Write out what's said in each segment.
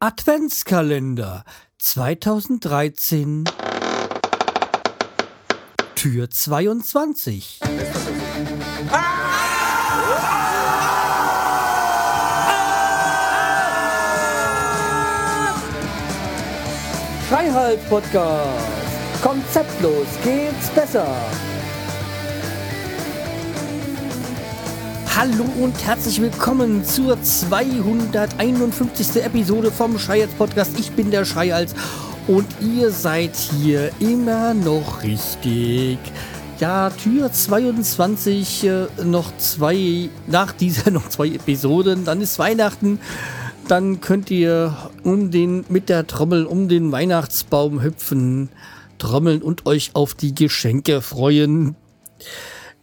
Adventskalender 2013 Tür 22 Freiheit Podcast Konzeptlos geht's besser Hallo und herzlich willkommen zur 251. Episode vom Schreihals Podcast. Ich bin der Schreihals und ihr seid hier immer noch richtig. Ja, Tür 22, äh, noch zwei, nach dieser noch zwei Episoden, dann ist Weihnachten. Dann könnt ihr um den, mit der Trommel um den Weihnachtsbaum hüpfen, trommeln und euch auf die Geschenke freuen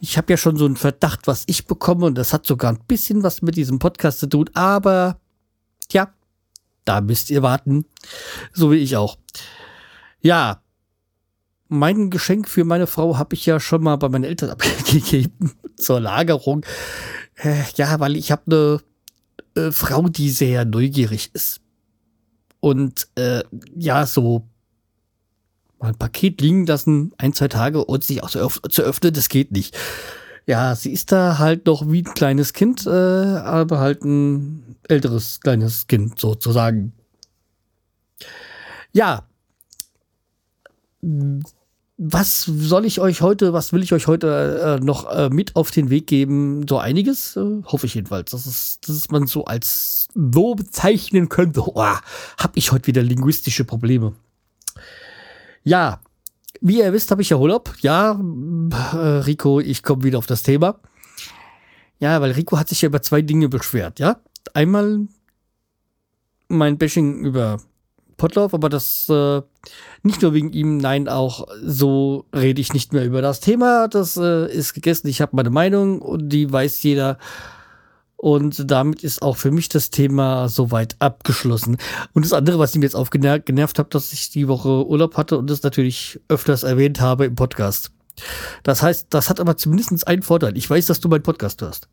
ich habe ja schon so einen Verdacht, was ich bekomme und das hat sogar ein bisschen was mit diesem Podcast zu tun, aber tja, da müsst ihr warten, so wie ich auch. Ja, mein Geschenk für meine Frau habe ich ja schon mal bei meinen Eltern abgegeben zur Lagerung. Äh, ja, weil ich habe eine äh, Frau, die sehr neugierig ist. Und äh, ja, so ein Paket liegen lassen, ein, zwei Tage und sich auch zu, öff zu öffnen, das geht nicht. Ja, sie ist da halt noch wie ein kleines Kind, äh, aber halt ein älteres kleines Kind sozusagen. Ja. Was soll ich euch heute, was will ich euch heute äh, noch äh, mit auf den Weg geben? So einiges, äh, hoffe ich jedenfalls, dass, es, dass man so als so bezeichnen könnte. Oh, hab ich heute wieder linguistische Probleme. Ja, wie ihr wisst, habe ich ja Urlaub. Ja, äh, Rico, ich komme wieder auf das Thema. Ja, weil Rico hat sich ja über zwei Dinge beschwert, ja. Einmal mein Bashing über Potlauf, aber das äh, nicht nur wegen ihm, nein, auch so rede ich nicht mehr über das Thema. Das äh, ist gegessen. Ich habe meine Meinung und die weiß jeder. Und damit ist auch für mich das Thema soweit abgeschlossen. Und das andere, was ich mir jetzt aufgenervt habe, dass ich die Woche Urlaub hatte und das natürlich öfters erwähnt habe im Podcast. Das heißt, das hat aber zumindest einen Vorteil. Ich weiß, dass du meinen Podcast hörst.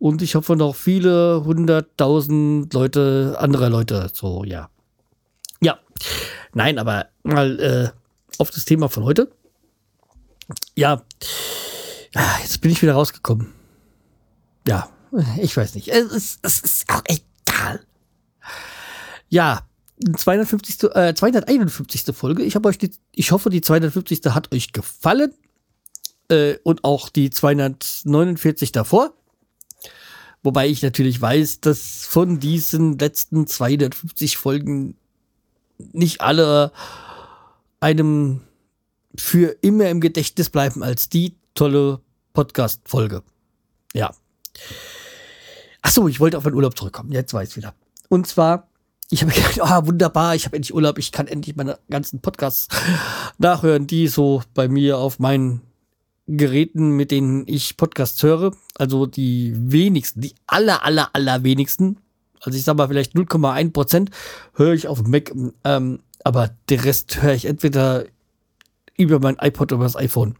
Und ich hoffe noch viele hunderttausend Leute, andere Leute, so, ja. Ja. Nein, aber mal äh, auf das Thema von heute. Ja. Ah, jetzt bin ich wieder rausgekommen ja, ich weiß nicht. Es ist, es ist auch egal. Ja, 250, äh, 251. Folge. Ich euch die, ich hoffe, die 250. hat euch gefallen. Äh, und auch die 249 davor. Wobei ich natürlich weiß, dass von diesen letzten 250 Folgen nicht alle einem für immer im Gedächtnis bleiben als die tolle Podcast-Folge. Ja, Ach so, ich wollte auf meinen Urlaub zurückkommen. Jetzt weiß ich wieder. Und zwar, ich habe gedacht, ah, wunderbar, ich habe endlich Urlaub, ich kann endlich meine ganzen Podcasts nachhören, die so bei mir auf meinen Geräten, mit denen ich Podcasts höre. Also die wenigsten, die aller, aller, aller wenigsten. Also ich sag mal vielleicht 0,1 Prozent höre ich auf dem Mac. Ähm, aber der Rest höre ich entweder über mein iPod oder das iPhone.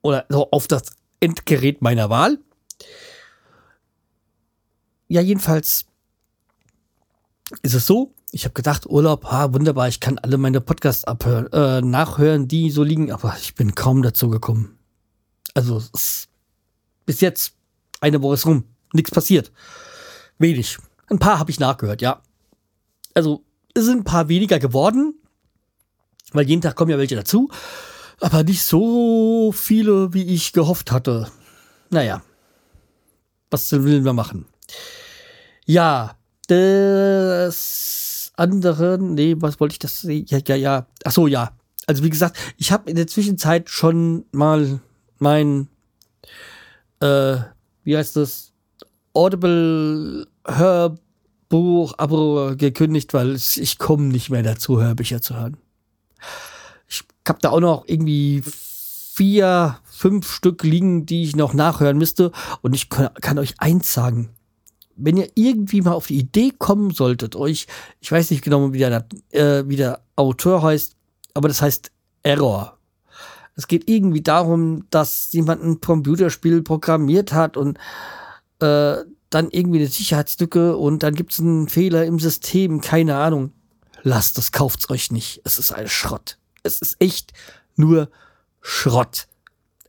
Oder so auf das Endgerät meiner Wahl. Ja, jedenfalls ist es so, ich habe gedacht, Urlaub, ah, wunderbar, ich kann alle meine Podcasts abhören, äh, nachhören, die so liegen, aber ich bin kaum dazu gekommen. Also bis jetzt eine Woche ist rum, nichts passiert. Wenig. Ein paar habe ich nachgehört, ja. Also es sind ein paar weniger geworden, weil jeden Tag kommen ja welche dazu aber nicht so viele, wie ich gehofft hatte. Naja, was will wir machen? Ja, das andere, nee, was wollte ich das? Ja, ja, ja. Ach so, ja. Also wie gesagt, ich habe in der Zwischenzeit schon mal mein, äh, wie heißt das, Audible Hörbuch Abo gekündigt, weil ich komme nicht mehr dazu, Hörbücher zu hören habe da auch noch irgendwie vier, fünf Stück liegen, die ich noch nachhören müsste. Und ich kann, kann euch eins sagen. Wenn ihr irgendwie mal auf die Idee kommen solltet, euch, ich weiß nicht genau, wie der, äh, wie der Autor heißt, aber das heißt Error. Es geht irgendwie darum, dass jemand ein Computerspiel programmiert hat und äh, dann irgendwie eine Sicherheitslücke und dann gibt es einen Fehler im System, keine Ahnung. Lasst es, kauft's euch nicht. Es ist ein Schrott. Es ist echt nur Schrott.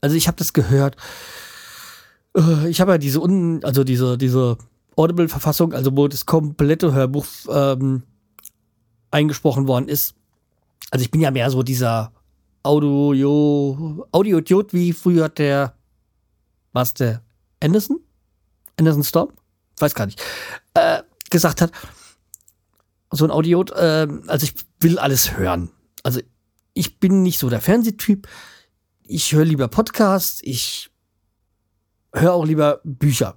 Also ich habe das gehört. Äh, ich habe ja diese un, also diese diese Audible-Verfassung, also wo das komplette Hörbuch ähm, eingesprochen worden ist. Also ich bin ja mehr so dieser Audio Audio-Idiot, wie früher der was der Anderson? Anderson Storm? Weiß gar nicht. Äh, gesagt hat, so ein Audio, äh, also ich will alles hören. Also ich bin nicht so der Fernsehtyp. Ich höre lieber Podcasts, ich höre auch lieber Bücher.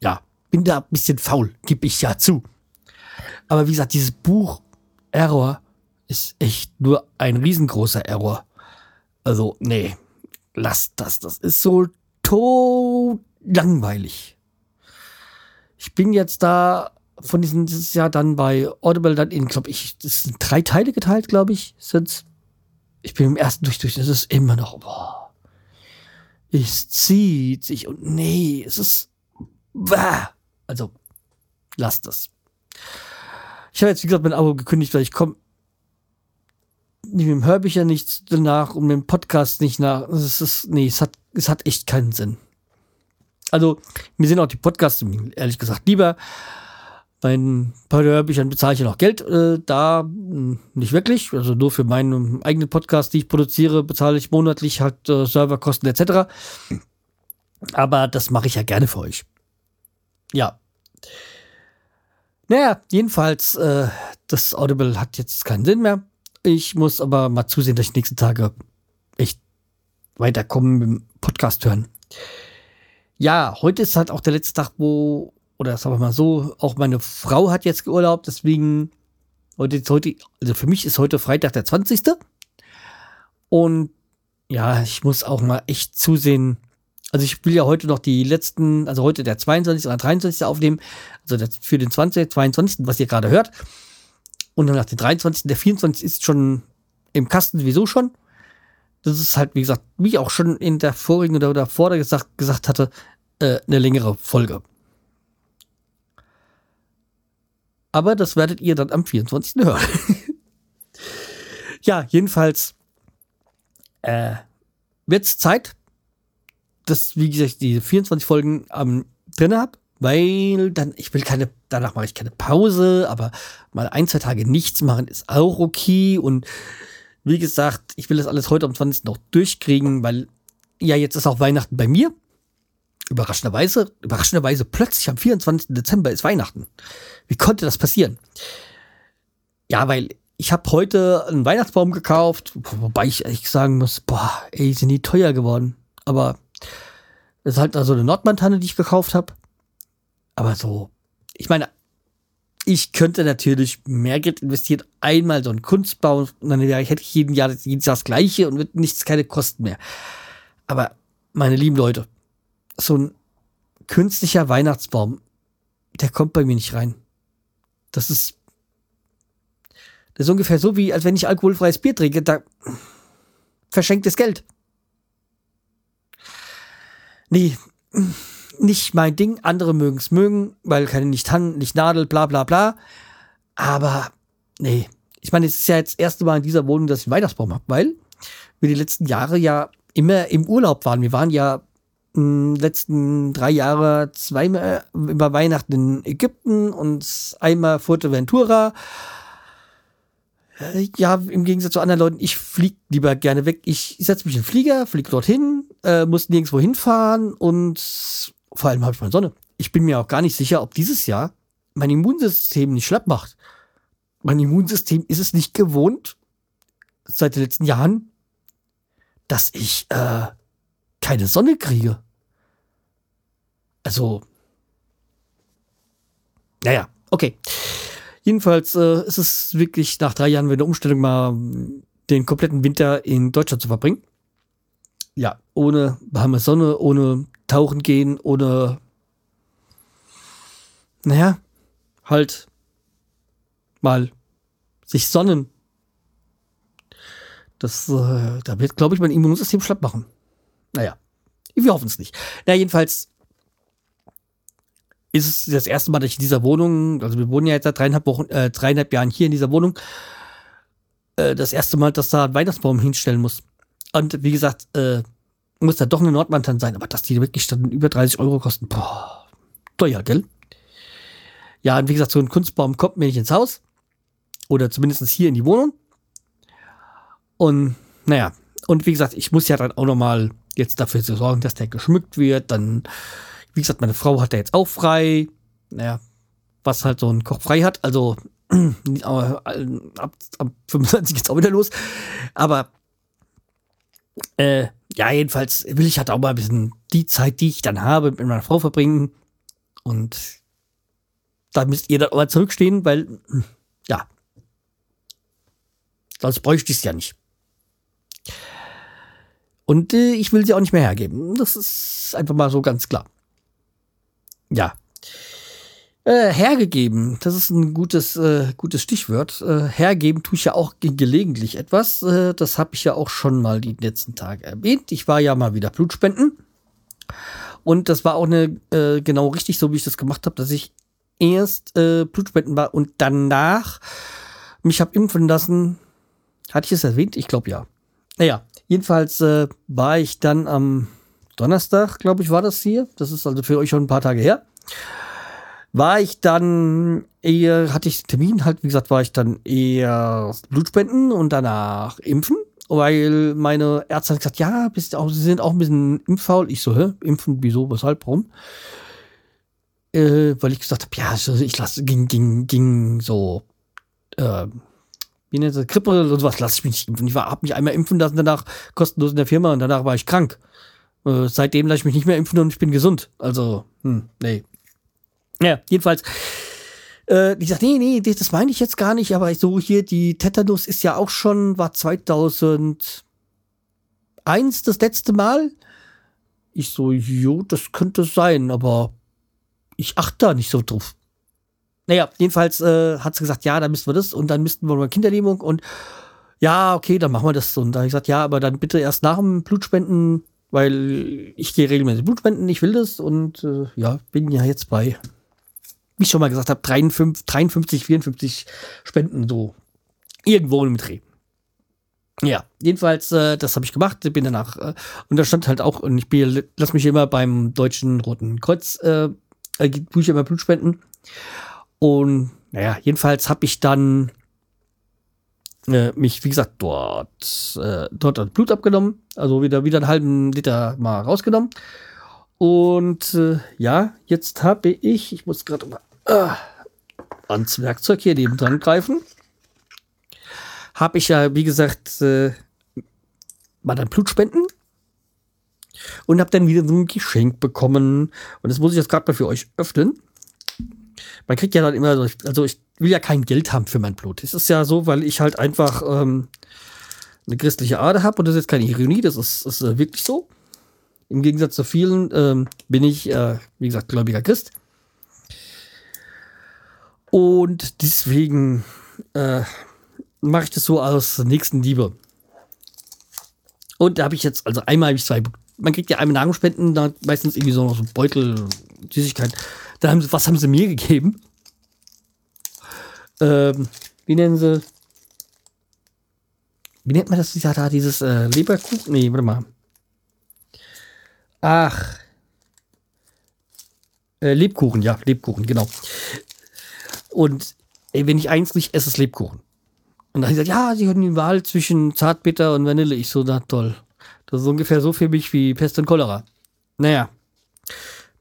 Ja, bin da ein bisschen faul, gebe ich ja zu. Aber wie gesagt, dieses Buch Error ist echt nur ein riesengroßer Error. Also, nee, lasst das. Das ist so tot langweilig. Ich bin jetzt da von diesem dieses Jahr dann bei Audible dann in, glaube ich, das sind drei Teile geteilt, glaube ich, sind's. Ich bin im ersten durch, durch, das ist immer noch, boah. Es zieht sich und nee, es ist, bah. also, lasst das. Ich habe jetzt, wie gesagt, mein Abo gekündigt, weil ich komme mit dem Hörbücher nicht nach und mit dem Podcast nicht nach. Es ist, nee, es hat, es hat echt keinen Sinn. Also, mir sind auch die Podcasts, ehrlich gesagt, lieber. Bei paar Hörbüchern bezahle ich ja noch Geld. Äh, da hm, nicht wirklich. Also nur für meinen eigenen Podcast, die ich produziere, bezahle ich monatlich halt äh, Serverkosten etc. Aber das mache ich ja gerne für euch. Ja. Naja, jedenfalls, äh, das Audible hat jetzt keinen Sinn mehr. Ich muss aber mal zusehen, dass ich nächsten Tage echt weiterkommen mit dem Podcast hören. Ja, heute ist halt auch der letzte Tag, wo oder sagen wir mal so, auch meine Frau hat jetzt geurlaubt, deswegen heute heute, also für mich ist heute Freitag der 20. Und ja, ich muss auch mal echt zusehen. Also ich will ja heute noch die letzten, also heute der 22. oder 23. aufnehmen, also für den 20. 22. was ihr gerade hört. Und dann nach dem 23. der 24. ist schon im Kasten sowieso schon. Das ist halt, wie gesagt, wie ich auch schon in der vorigen oder davor gesagt, gesagt hatte, äh, eine längere Folge. Aber das werdet ihr dann am 24. hören. ja, jedenfalls äh, wird es Zeit, dass, wie gesagt, die 24 Folgen am drin habe, weil dann, ich will keine, danach mache ich keine Pause, aber mal ein, zwei Tage nichts machen ist auch okay. Und wie gesagt, ich will das alles heute am 20. noch durchkriegen, weil ja, jetzt ist auch Weihnachten bei mir überraschenderweise, überraschenderweise plötzlich am 24. Dezember ist Weihnachten. Wie konnte das passieren? Ja, weil ich habe heute einen Weihnachtsbaum gekauft, wobei ich ehrlich sagen muss, boah, ey, sind die teuer geworden. Aber das ist halt also eine Nordmantanne, die ich gekauft habe. Aber so, ich meine, ich könnte natürlich mehr Geld investieren, einmal so einen Kunstbau, und dann hätte ich jeden Jahr, jedes Jahr das gleiche und wird nichts, keine Kosten mehr. Aber meine lieben Leute, so ein künstlicher Weihnachtsbaum, der kommt bei mir nicht rein. Das ist, das ist ungefähr so wie, als wenn ich alkoholfreies Bier trinke, da verschenktes Geld. Nee, nicht mein Ding. Andere mögen es mögen, weil keine nicht Tannen, nicht Nadel, bla bla bla. Aber nee. Ich meine, es ist ja jetzt das erste Mal in dieser Wohnung, dass ich einen Weihnachtsbaum habe, weil wir die letzten Jahre ja immer im Urlaub waren. Wir waren ja letzten drei Jahre zweimal über Weihnachten in Ägypten und einmal Fuerteventura. Ja, im Gegensatz zu anderen Leuten, ich fliege lieber gerne weg. Ich setze mich in den Flieger, fliege dorthin, äh, muss nirgendwo hinfahren und vor allem habe ich meine Sonne. Ich bin mir auch gar nicht sicher, ob dieses Jahr mein Immunsystem nicht schlapp macht. Mein Immunsystem ist es nicht gewohnt, seit den letzten Jahren, dass ich äh, keine Sonne kriege. Also, naja, okay. Jedenfalls äh, ist es wirklich nach drei Jahren wieder eine Umstellung, mal den kompletten Winter in Deutschland zu verbringen. Ja, ohne warme Sonne, ohne Tauchen gehen, ohne, naja, halt mal sich sonnen. Das, äh, da wird, glaube ich, mein Immunsystem schlapp machen. Naja, wir hoffen es nicht. Na, jedenfalls ist es das erste Mal, dass ich in dieser Wohnung, also wir wohnen ja jetzt seit dreieinhalb Wochen, äh, dreieinhalb Jahren hier in dieser Wohnung, äh, das erste Mal, dass da ein Weihnachtsbaum hinstellen muss. Und wie gesagt, äh, muss da doch eine Nordmantan sein, aber dass die wirklich dann über 30 Euro kosten, boah, teuer, gell? Ja, und wie gesagt, so ein Kunstbaum kommt mir nicht ins Haus. Oder zumindest hier in die Wohnung. Und naja, und wie gesagt, ich muss ja dann auch nochmal jetzt dafür sorgen, dass der geschmückt wird. Dann, wie gesagt, meine Frau hat da jetzt auch frei. Naja, was halt so ein Koch frei hat. Also ab, ab 25 geht's auch wieder los. Aber äh, ja, jedenfalls will ich halt auch mal ein bisschen die Zeit, die ich dann habe, mit meiner Frau verbringen. Und da müsst ihr dann auch mal zurückstehen, weil, ja, sonst bräuchte ich es ja nicht. Und äh, ich will sie auch nicht mehr hergeben. Das ist einfach mal so ganz klar. Ja. Äh, hergegeben, das ist ein gutes, äh, gutes Stichwort. Äh, hergeben tue ich ja auch ge gelegentlich etwas. Äh, das habe ich ja auch schon mal die letzten Tage erwähnt. Ich war ja mal wieder Blutspenden. Und das war auch eine, äh, genau richtig, so wie ich das gemacht habe, dass ich erst äh, Blutspenden war und danach mich habe impfen lassen. Hatte ich es erwähnt? Ich glaube ja. Naja, jedenfalls äh, war ich dann am Donnerstag, glaube ich, war das hier. Das ist also für euch schon ein paar Tage her. War ich dann eher, hatte ich Termin halt, wie gesagt, war ich dann eher Blutspenden und danach impfen, weil meine Ärzte hat gesagt, ja, bist auch, sie sind auch ein bisschen impffaul. Ich so, hä? Impfen, wieso, weshalb, warum? Äh, weil ich gesagt habe, ja, ich lasse, ging, ging, ging so, äh, wie nennt das, Grippe oder sowas, lasse ich mich nicht impfen. Ich habe mich einmal impfen lassen, danach kostenlos in der Firma und danach war ich krank. Äh, seitdem lasse ich mich nicht mehr impfen und ich bin gesund. Also, hm, nee. Ja, jedenfalls. Äh, die sagt, nee, nee, das meine ich jetzt gar nicht, aber so hier, die Tetanus ist ja auch schon, war 2001 das letzte Mal. Ich so, jo, das könnte sein, aber ich achte da nicht so drauf. Naja, jedenfalls äh, hat sie gesagt, ja, dann müssten wir das und dann müssten wir mal Kinderlähmung und ja, okay, dann machen wir das. Und da habe ich gesagt, ja, aber dann bitte erst nach dem Blutspenden, weil ich gehe regelmäßig Blutspenden, ich will das und äh, ja, bin ja jetzt bei, wie ich schon mal gesagt habe, 53, 53 54 Spenden so irgendwo im Dreh. Ja, jedenfalls, äh, das habe ich gemacht, bin danach, äh, und da stand halt auch, und ich bin, lass mich immer beim Deutschen Roten Kreuz, äh, tue ich immer Blutspenden. Und naja, jedenfalls habe ich dann äh, mich, wie gesagt, dort, äh, dort das Blut abgenommen, also wieder, wieder einen halben Liter mal rausgenommen. Und äh, ja, jetzt habe ich, ich muss gerade mal äh, ans Werkzeug hier neben dran greifen. Habe ich ja, wie gesagt, äh, mal dann Blutspenden und habe dann wieder so ein Geschenk bekommen. Und das muss ich jetzt gerade mal für euch öffnen man kriegt ja dann immer, so, also ich will ja kein Geld haben für mein Blut. Es ist ja so, weil ich halt einfach ähm, eine christliche Ader habe und das ist jetzt keine Ironie, das ist, ist äh, wirklich so. Im Gegensatz zu vielen ähm, bin ich, äh, wie gesagt, gläubiger Christ. Und deswegen äh, mache ich das so aus Nächstenliebe. Und da habe ich jetzt, also einmal habe ich zwei, man kriegt ja einmal Nahrungsspenden, da meistens irgendwie so noch so Beutel, Süßigkeit. Da haben sie, was haben sie mir gegeben? Ähm, wie nennen sie? Wie nennt man das? Ja, da dieses äh, Leberkuchen? Nee, warte mal. Ach. Äh, Lebkuchen, ja, Lebkuchen, genau. Und ey, wenn ich eins nicht esse, ist Lebkuchen. Und dann hat gesagt, ja, sie haben die Wahl zwischen Zartbitter und Vanille. Ich so, na toll. Das ist ungefähr so für mich wie Pest und Cholera. Naja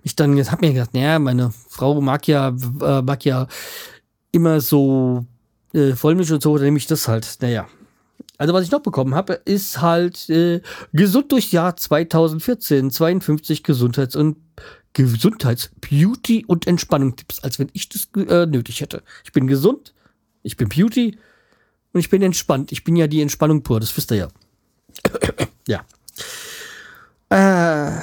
ich dann jetzt habe mir gedacht, naja, meine Frau mag ja, äh, mag ja immer so äh, Vollmilch und so, dann nehme ich das halt. Naja. Also was ich noch bekommen habe, ist halt äh, gesund durchs Jahr 2014, 52 Gesundheits- und Gesundheits-, Beauty- und Entspannung-Tipps, als wenn ich das äh, nötig hätte. Ich bin gesund, ich bin Beauty und ich bin entspannt. Ich bin ja die Entspannung pur, das wisst ihr ja. ja. Äh,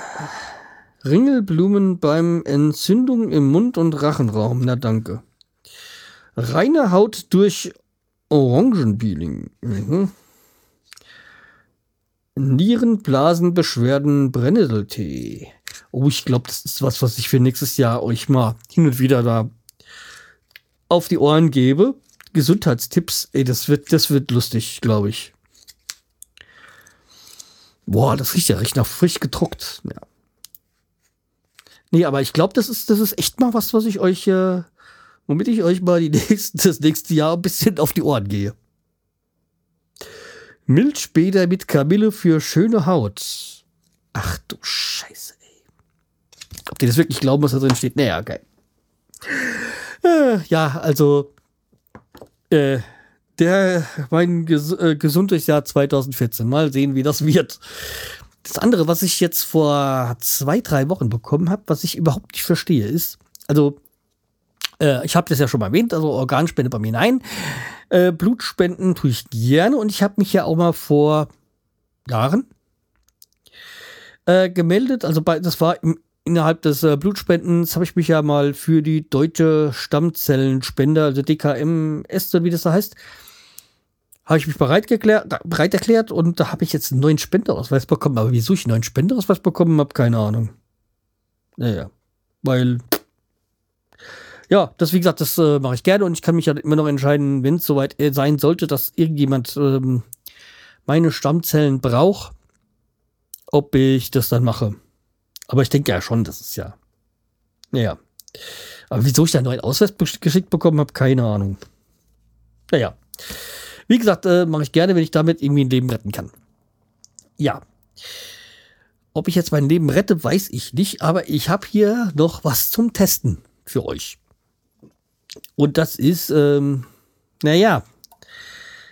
Ringelblumen beim Entzündung im Mund- und Rachenraum. Na danke. Reine Haut durch Orangenpeeling. Mhm. Nierenblasenbeschwerden Brennnesseltee. Oh, ich glaube, das ist was, was ich für nächstes Jahr euch mal hin und wieder da auf die Ohren gebe. Gesundheitstipps, ey, das wird, das wird lustig, glaube ich. Boah, das riecht ja recht nach frisch gedruckt. Ja. Nee, aber ich glaube, das ist, das ist echt mal was, was ich euch, äh, womit ich euch mal die nächsten, das nächste Jahr ein bisschen auf die Ohren gehe. Milchbäder mit Kamille für schöne Haut. Ach du Scheiße, ey. Ob die das wirklich glauben, was da drin steht? Naja, geil. Äh, ja, also, äh, der, mein Ges äh, gesundes Jahr 2014. Mal sehen, wie das wird. Das andere, was ich jetzt vor zwei, drei Wochen bekommen habe, was ich überhaupt nicht verstehe, ist, also, äh, ich habe das ja schon mal erwähnt, also Organspende bei mir nein. Äh, Blutspenden tue ich gerne und ich habe mich ja auch mal vor Jahren äh, gemeldet. Also bei, das war im, innerhalb des äh, Blutspendens, habe ich mich ja mal für die deutsche Stammzellenspender, also DKMS, wie das da heißt, habe ich mich bereit, geklärt, bereit erklärt und da habe ich jetzt einen neuen Spendeausweis bekommen. Aber wieso ich einen neuen Spendeausweis bekommen habe, keine Ahnung. Naja, weil ja, das wie gesagt, das äh, mache ich gerne und ich kann mich ja immer noch entscheiden, wenn es soweit äh, sein sollte, dass irgendjemand ähm, meine Stammzellen braucht, ob ich das dann mache. Aber ich denke ja schon, das ist ja. Naja. Aber wieso ich da einen neuen Ausweis geschickt bekommen habe, keine Ahnung. Naja. Wie gesagt, äh, mache ich gerne, wenn ich damit irgendwie ein Leben retten kann. Ja. Ob ich jetzt mein Leben rette, weiß ich nicht, aber ich habe hier noch was zum Testen für euch. Und das ist, ähm, naja,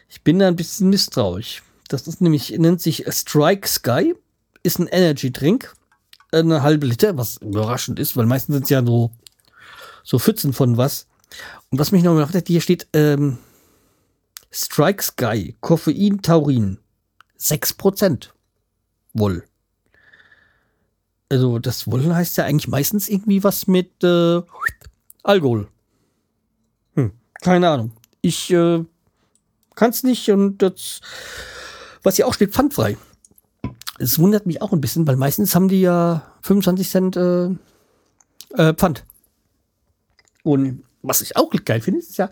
ich bin da ein bisschen misstrauisch. Das ist nämlich, nennt sich Strike Sky, ist ein Energy Drink, eine halbe Liter, was überraschend ist, weil meistens sind es ja so, so Pfützen von was. Und was mich noch gemacht hat, hier steht, ähm, Strike Sky, Koffein, Taurin. 6% wohl. Also das Wohl heißt ja eigentlich meistens irgendwie was mit äh, Alkohol. Keine Ahnung. Ich äh, kann es nicht und das, was hier auch steht, pfandfrei. Es wundert mich auch ein bisschen, weil meistens haben die ja 25 Cent äh, äh, Pfand. Und was ich auch geil finde, ist ja,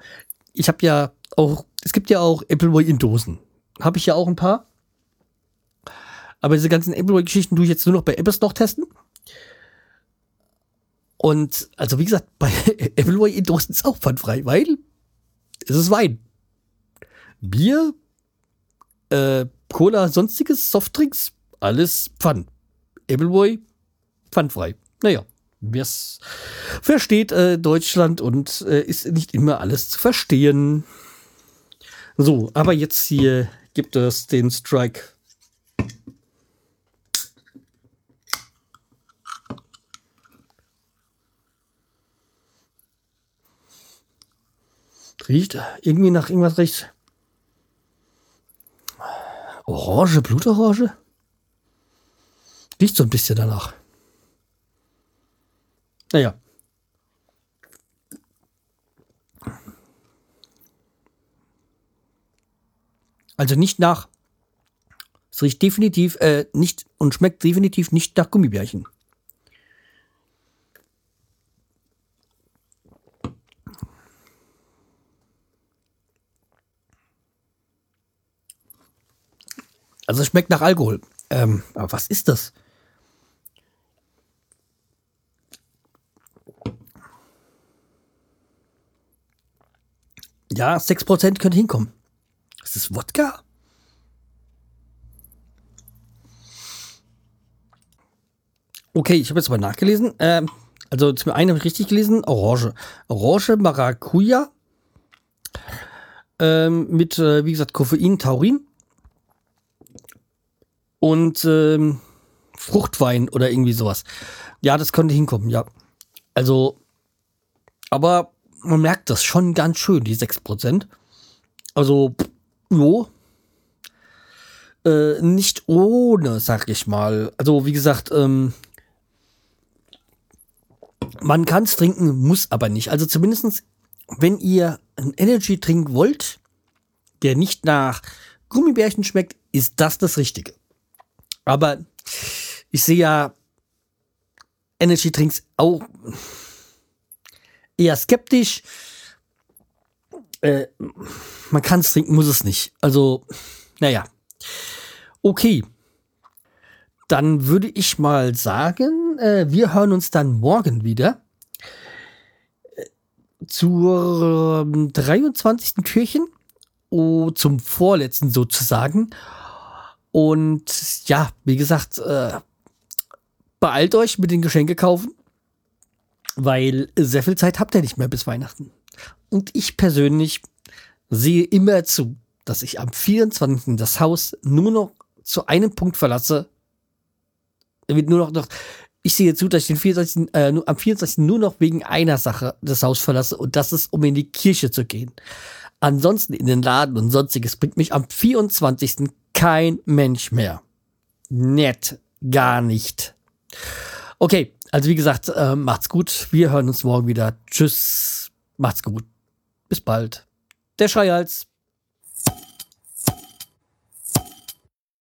ich habe ja auch es gibt ja auch Appleboy in Dosen. Habe ich ja auch ein paar. Aber diese ganzen Appleboy-Geschichten tue ich jetzt nur noch bei Apple testen. Und also wie gesagt, bei Appleboy in Dosen ist auch pfandfrei, weil es ist Wein. Bier, äh, Cola, sonstiges, Softdrinks, alles Pfand. Appleboy, pfandfrei. Naja, wer es versteht, äh, Deutschland und äh, ist nicht immer alles zu verstehen. So, aber jetzt hier gibt es den Strike. Riecht irgendwie nach irgendwas recht. Orange, Blutorange? Riecht so ein bisschen danach. Naja. Also nicht nach. Es riecht definitiv äh, nicht und schmeckt definitiv nicht nach Gummibärchen. Also es schmeckt nach Alkohol. Ähm, aber was ist das? Ja, 6% könnte hinkommen. Ist das Wodka? Okay, ich habe jetzt mal nachgelesen. Ähm, also zum einen habe ich richtig gelesen, Orange. Orange, Maracuja. Ähm, mit, äh, wie gesagt, Koffein, Taurin. Und ähm, Fruchtwein oder irgendwie sowas. Ja, das könnte hinkommen, ja. Also, aber man merkt das schon ganz schön, die 6%. Also, Jo. Äh, nicht ohne, sag ich mal. Also, wie gesagt, ähm, man kann es trinken, muss aber nicht. Also zumindestens, wenn ihr einen Energy trinken wollt, der nicht nach Gummibärchen schmeckt, ist das das Richtige. Aber ich sehe ja Energy Drinks auch eher skeptisch. Äh, man kann es trinken, muss es nicht. Also, naja. Okay. Dann würde ich mal sagen, äh, wir hören uns dann morgen wieder äh, zur äh, 23. Türchen. Oh, zum vorletzten sozusagen. Und ja, wie gesagt, äh, beeilt euch mit den Geschenke kaufen, weil sehr viel Zeit habt ihr nicht mehr bis Weihnachten. Und ich persönlich sehe immer zu, dass ich am 24. das Haus nur noch zu einem Punkt verlasse. Wird nur noch, noch ich sehe zu, dass ich den 24, äh, am 24. nur noch wegen einer Sache das Haus verlasse und das ist, um in die Kirche zu gehen. Ansonsten in den Laden und sonstiges bringt mich am 24. kein Mensch mehr. Nett. Gar nicht. Okay, also wie gesagt, äh, macht's gut. Wir hören uns morgen wieder. Tschüss. Macht's gut. Bis bald. Der Schreihals.